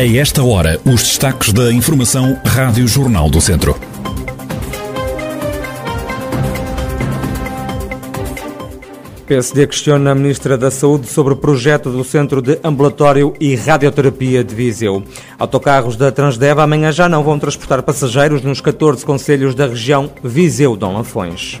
A esta hora, os destaques da Informação Rádio Jornal do Centro. PSD questiona a Ministra da Saúde sobre o projeto do Centro de Ambulatório e Radioterapia de Viseu. Autocarros da Transdeva amanhã já não vão transportar passageiros nos 14 conselhos da região Viseu-Dom Lafões.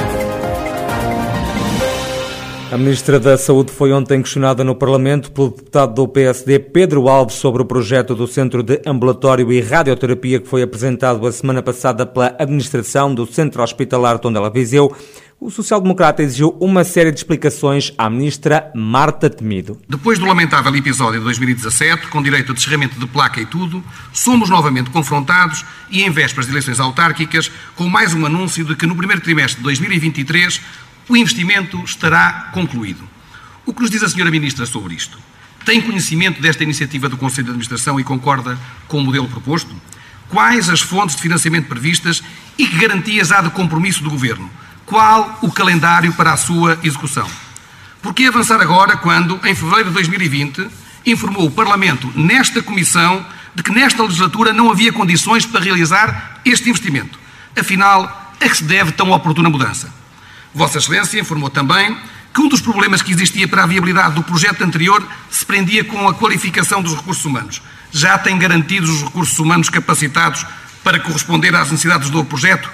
A Ministra da Saúde foi ontem questionada no Parlamento pelo deputado do PSD Pedro Alves sobre o projeto do Centro de Ambulatório e Radioterapia que foi apresentado a semana passada pela administração do Centro Hospitalar Tondela Viseu. O social-democrata exigiu uma série de explicações à ministra Marta Temido. Depois do lamentável episódio de 2017, com direito a descerramento de placa e tudo, somos novamente confrontados e em vésperas de eleições autárquicas, com mais um anúncio de que no primeiro trimestre de 2023 o investimento estará concluído. O que nos diz a senhora Ministra sobre isto? Tem conhecimento desta iniciativa do Conselho de Administração e concorda com o modelo proposto? Quais as fontes de financiamento previstas e que garantias há de compromisso do Governo? Qual o calendário para a sua execução? Por que avançar agora quando, em fevereiro de 2020, informou o Parlamento, nesta Comissão, de que nesta legislatura não havia condições para realizar este investimento? Afinal, a que se deve tão oportuna mudança? Vossa Excelência informou também que um dos problemas que existia para a viabilidade do projeto anterior se prendia com a qualificação dos recursos humanos. Já tem garantidos os recursos humanos capacitados para corresponder às necessidades do projeto?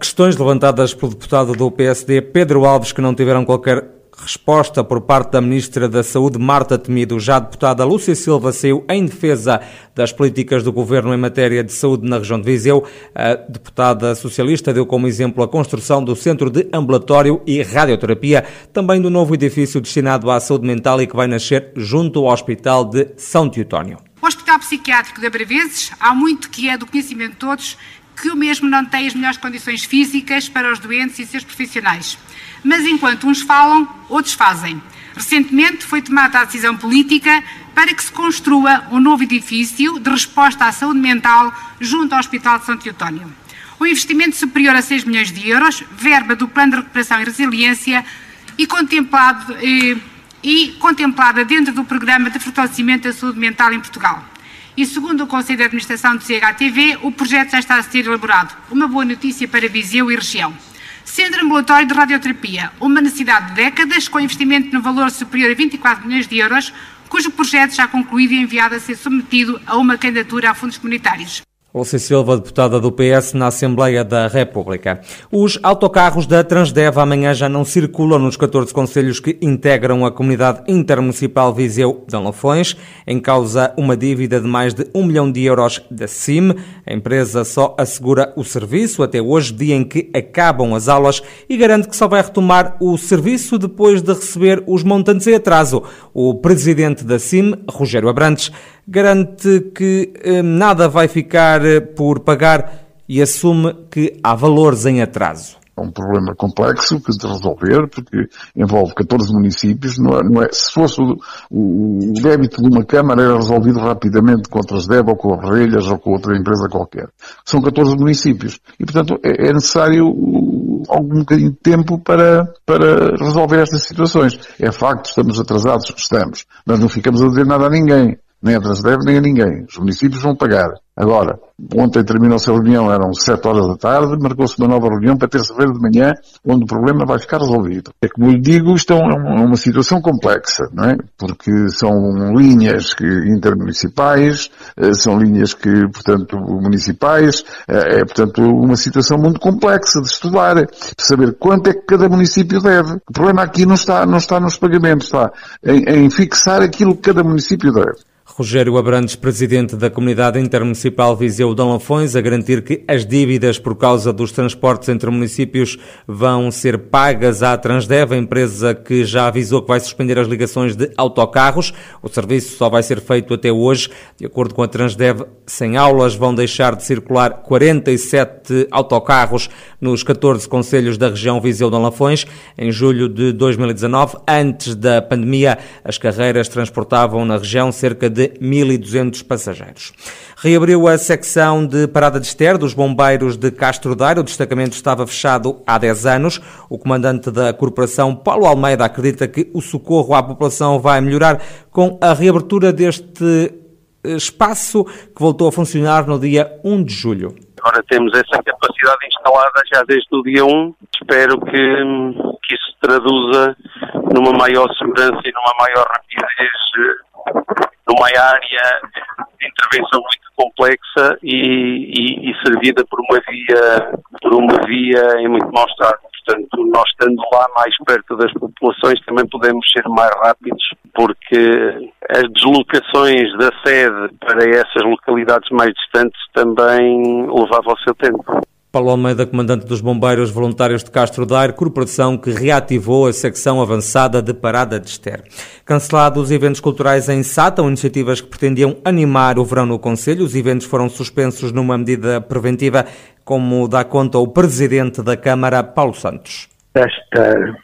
Questões levantadas pelo deputado do PSD Pedro Alves que não tiveram qualquer resposta por parte da Ministra da Saúde, Marta Temido. Já a deputada Lúcia Silva saiu em defesa das políticas do Governo em matéria de saúde na região de Viseu. A deputada socialista deu como exemplo a construção do Centro de Ambulatório e Radioterapia, também do novo edifício destinado à saúde mental e que vai nascer junto ao Hospital de São Teotónio. O Hospital Psiquiátrico de Abrevezes, há muito que é do conhecimento de todos que o mesmo não tem as melhores condições físicas para os doentes e seus profissionais mas enquanto uns falam, outros fazem. Recentemente foi tomada a decisão política para que se construa um novo edifício de resposta à saúde mental junto ao Hospital de São Teotónio. Um investimento superior a 6 milhões de euros, verba do Plano de Recuperação e Resiliência e, contemplado, e, e contemplada dentro do Programa de Fortalecimento da Saúde Mental em Portugal. E segundo o Conselho de Administração do CHTV, o projeto já está a ser elaborado. Uma boa notícia para Viseu e região. Centro Ambulatório de Radioterapia, uma necessidade de décadas, com investimento no valor superior a 24 milhões de euros, cujo projeto já concluído e enviado a ser submetido a uma candidatura a fundos comunitários. Dulce Silva, deputada do PS na Assembleia da República. Os autocarros da Transdev amanhã já não circulam nos 14 conselhos que integram a comunidade intermunicipal Viseu de Lafões. Em causa uma dívida de mais de um milhão de euros da CIM. A empresa só assegura o serviço até hoje, dia em que acabam as aulas, e garante que só vai retomar o serviço depois de receber os montantes em atraso. O presidente da CIM, Rogério Abrantes, garante que eh, nada vai ficar eh, por pagar e assume que há valores em atraso. É um problema complexo que de resolver, porque envolve 14 municípios. Não é, não é se fosse o, o, débito de uma Câmara era resolvido rapidamente com a DEB ou com a Relhas ou com outra empresa qualquer. São 14 municípios. E, portanto, é, é necessário algum bocadinho de tempo para, para resolver estas situações. É facto, estamos atrasados, estamos. Mas não ficamos a dizer nada a ninguém nem a Transdev, nem a ninguém. Os municípios vão pagar. Agora, ontem terminou-se a reunião, eram 7 horas da tarde, marcou-se uma nova reunião para terça-feira de manhã, onde o problema vai ficar resolvido. É como lhe digo, isto é, é uma situação complexa, não é? Porque são linhas que, intermunicipais, eh, são linhas que, portanto, municipais, eh, é, portanto, uma situação muito complexa de estudar, de saber quanto é que cada município deve. O problema aqui não está, não está nos pagamentos, está em, em fixar aquilo que cada município deve. Rogério Abrantes, presidente da Comunidade Intermunicipal Viseu Dão Lafões, a garantir que as dívidas por causa dos transportes entre municípios vão ser pagas à Transdev, a empresa que já avisou que vai suspender as ligações de autocarros. O serviço só vai ser feito até hoje. De acordo com a Transdev, sem aulas vão deixar de circular 47 autocarros nos 14 conselhos da região Viseu Dão Lafões. Em julho de 2019, antes da pandemia, as carreiras transportavam na região cerca de 1.200 passageiros. Reabriu a secção de parada de ester dos bombeiros de Castro Daire. O destacamento estava fechado há 10 anos. O comandante da corporação, Paulo Almeida, acredita que o socorro à população vai melhorar com a reabertura deste eh, espaço que voltou a funcionar no dia 1 de julho. Agora temos essa capacidade instalada já desde o dia 1. Espero que, que isso se traduza numa maior segurança e numa maior rapidez eh, numa área de intervenção muito complexa e, e, e, servida por uma via por uma via em muito mau estado. Portanto, nós estando lá mais perto das populações também podemos ser mais rápidos porque as deslocações da sede para essas localidades mais distantes também levavam o seu tempo. Paulo Almeida, comandante dos Bombeiros Voluntários de Castro Daire, corporação que reativou a secção avançada de parada de ester. Cancelados os eventos culturais em Sátão, iniciativas que pretendiam animar o verão no Conselho, os eventos foram suspensos numa medida preventiva, como dá conta o presidente da Câmara, Paulo Santos. Esta,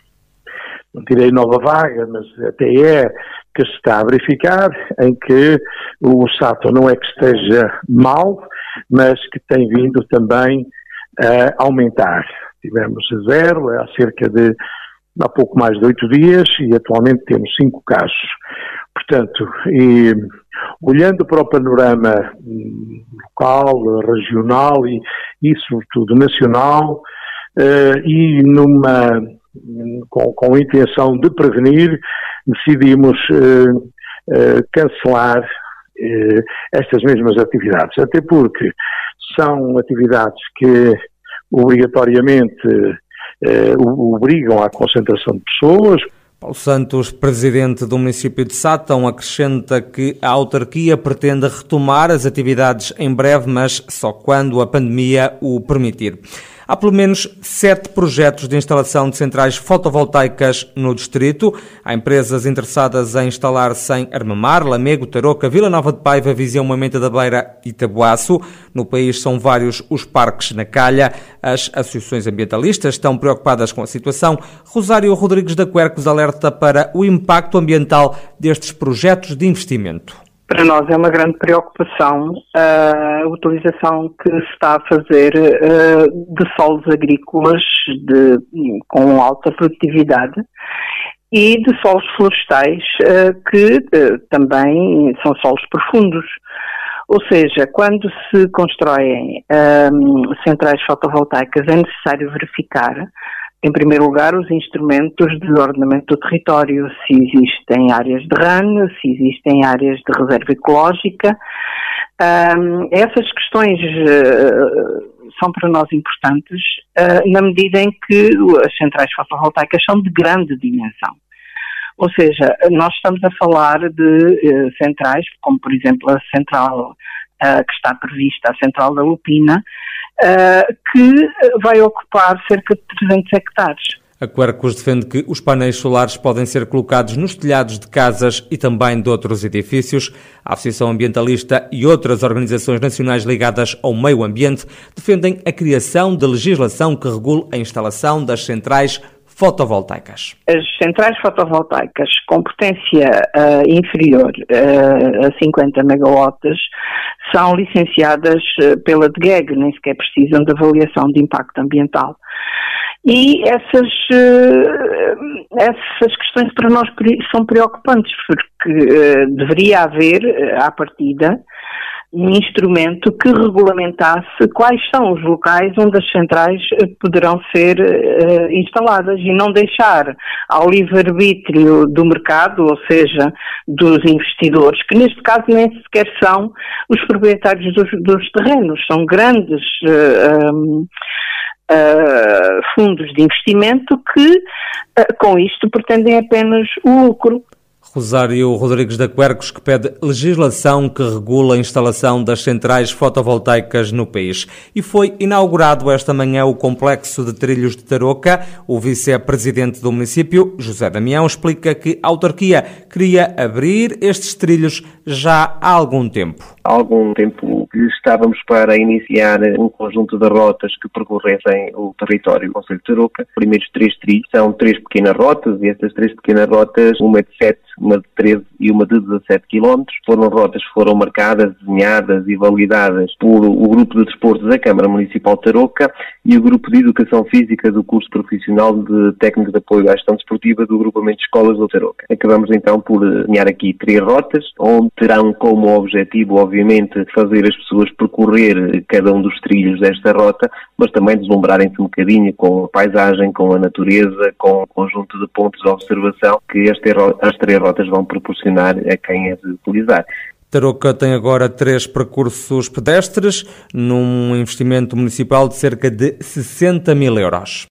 não direi nova vaga, mas até é que se está a verificar, em que o Sátão não é que esteja mal, mas que tem vindo também a aumentar. Tivemos zero há cerca de há pouco mais de oito dias e atualmente temos cinco casos. Portanto, e, olhando para o panorama hum, local, regional e, e sobretudo nacional, uh, e numa com, com, a intenção de prevenir, decidimos uh, uh, cancelar estas mesmas atividades, até porque são atividades que obrigatoriamente eh, obrigam à concentração de pessoas. Paulo Santos, presidente do município de Sátão, acrescenta que a autarquia pretende retomar as atividades em breve, mas só quando a pandemia o permitir. Há pelo menos sete projetos de instalação de centrais fotovoltaicas no distrito. Há empresas interessadas em instalar-se em Armamar, Lamego, Tarouca, Vila Nova de Paiva, Viseu, Moimenta da Beira e Tabuaço. No país são vários os parques na calha. As associações ambientalistas estão preocupadas com a situação. Rosário Rodrigues da Quercos alerta para o impacto ambiental destes projetos de investimento. Para nós é uma grande preocupação a utilização que se está a fazer de solos agrícolas de, com alta produtividade e de solos florestais que também são solos profundos. Ou seja, quando se constroem centrais fotovoltaicas é necessário verificar em primeiro lugar, os instrumentos de ordenamento do território, se existem áreas de RAN, se existem áreas de reserva ecológica. Um, essas questões uh, são para nós importantes uh, na medida em que as centrais fotovoltaicas são de grande dimensão. Ou seja, nós estamos a falar de uh, centrais, como por exemplo a central que está prevista, a central da Lupina, uh, que vai ocupar cerca de 300 hectares. A Quercus defende que os painéis solares podem ser colocados nos telhados de casas e também de outros edifícios. A Associação Ambientalista e outras organizações nacionais ligadas ao meio ambiente defendem a criação de legislação que regule a instalação das centrais fotovoltaicas. As centrais fotovoltaicas com potência uh, inferior uh, a 50 megawatts são licenciadas uh, pela DGEG, nem sequer precisam de avaliação de impacto ambiental. E essas, essas questões para nós são preocupantes, porque deveria haver, à partida, um instrumento que regulamentasse quais são os locais onde as centrais eh, poderão ser uh, instaladas e não deixar ao livre-arbítrio do mercado, ou seja, dos investidores, que neste caso nem sequer são os proprietários dos, dos terrenos, são grandes uh, um, uh, fundos de investimento que com isto pretendem apenas o lucro Rosário Rodrigues da Quercos, que pede legislação que regula a instalação das centrais fotovoltaicas no país. E foi inaugurado esta manhã o complexo de trilhos de Tarouca. O vice-presidente do município, José Damião, explica que a autarquia queria abrir estes trilhos já há algum tempo. Há algum tempo que estávamos para iniciar um conjunto de rotas que percorressem o território do Conselho de Tarouca. Primeiros três trilhos são três pequenas rotas e estas três pequenas rotas, uma de 7 uma de 13 e uma de 17 km. Foram rotas que foram marcadas, desenhadas e validadas por o Grupo de Desportos da Câmara Municipal de Tarouca e o Grupo de Educação Física do curso profissional de Técnico de Apoio à Gestão Desportiva do Grupamento de Escolas do Tarouca. Acabamos então por desenhar aqui três rotas, onde terão como objetivo, obviamente, fazer as pessoas percorrer cada um dos trilhos desta rota, mas também deslumbrarem-se um bocadinho com a paisagem, com a natureza, com o conjunto de pontos de observação que as três rotas vão proporcionar a quem as utilizar. Tarouca tem agora três percursos pedestres, num investimento municipal de cerca de 60 mil euros.